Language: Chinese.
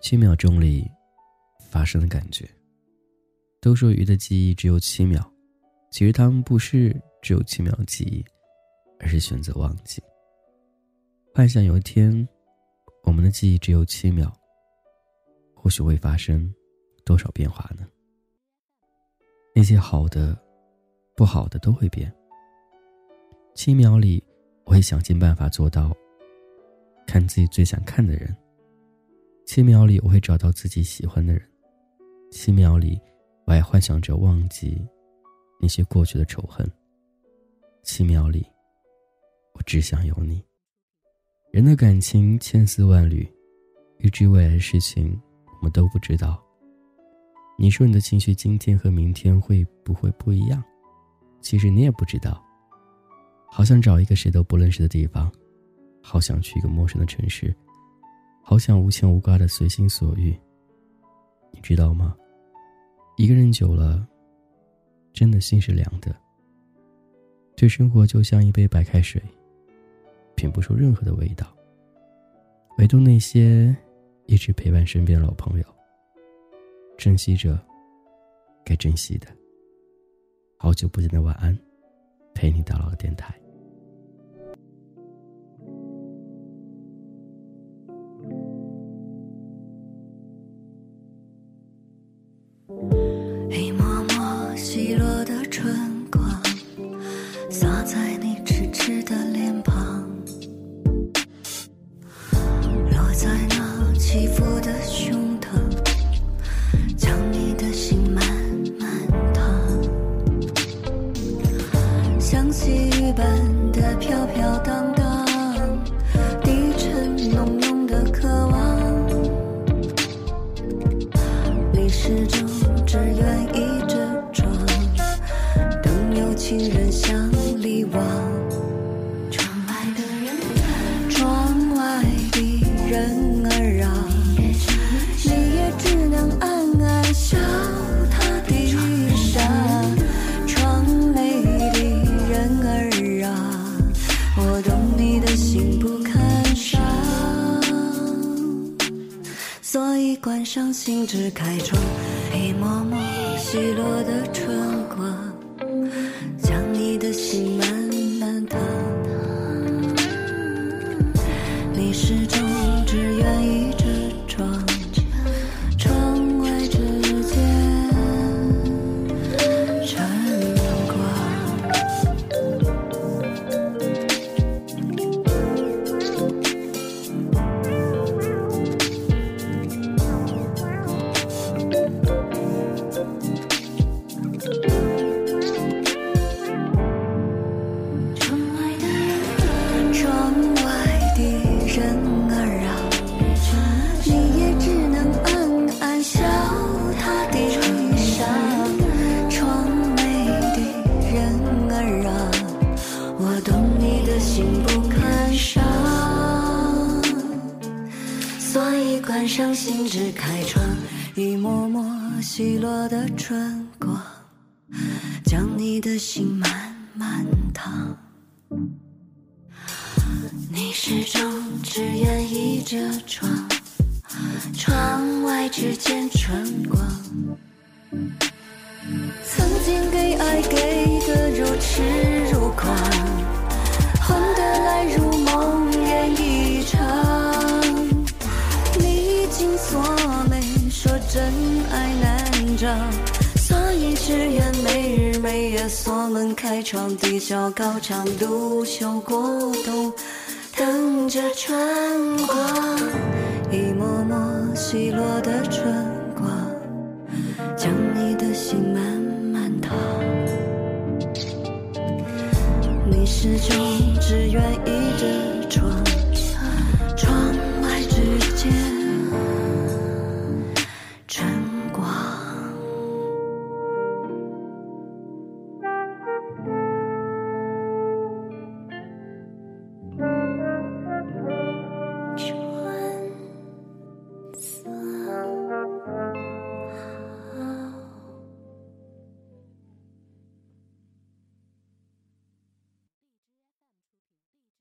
七秒钟里发生的感觉。都说鱼的记忆只有七秒，其实他们不是只有七秒记忆，而是选择忘记。幻想有一天，我们的记忆只有七秒，或许会发生多少变化呢？那些好的、不好的都会变。七秒里，我会想尽办法做到看自己最想看的人。七秒里，我会找到自己喜欢的人。七秒里。我还幻想着忘记那些过去的仇恨。七秒里，我只想有你。人的感情千丝万缕，预知未来的事情我们都不知道。你说你的情绪今天和明天会不会不一样？其实你也不知道。好想找一个谁都不认识的地方，好想去一个陌生的城市，好想无牵无挂的随心所欲。你知道吗？一个人久了，真的心是凉的。对生活就像一杯白开水，品不出任何的味道。唯独那些一直陪伴身边的老朋友，珍惜着该珍惜的。好久不见的晚安，陪你到老的电台。情人相离望，窗外的人儿窗外的人儿啊，你也只能暗暗笑他。低语声，窗内的人儿啊，我懂你的心，不看。所以关上心，只开窗一抹抹稀落的春。始终只愿意遮窗。上心，只开窗，一抹抹稀落的春光，将你的心慢慢烫。你始终只愿意着窗，窗外只见春光。曾经给爱给的如痴如狂，锁门开窗，低笑高唱，独秀过冬，等着春光。一抹抹稀落的春光，将你的心慢慢烫。你始终只愿倚着窗。